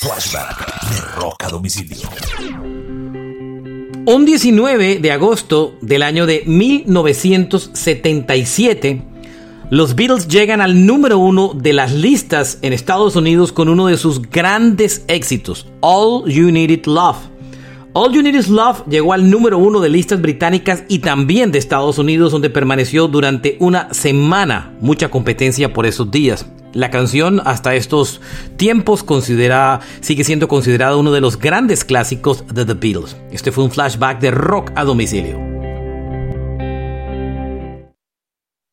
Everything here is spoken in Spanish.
Flashback de Rock a Domicilio. Un 19 de agosto del año de 1977, los Beatles llegan al número uno de las listas en Estados Unidos con uno de sus grandes éxitos, All You Needed Love. All You Need Is Love llegó al número uno de listas británicas y también de Estados Unidos, donde permaneció durante una semana. Mucha competencia por esos días. La canción hasta estos tiempos considera, sigue siendo considerada uno de los grandes clásicos de The Beatles. Este fue un flashback de rock a domicilio.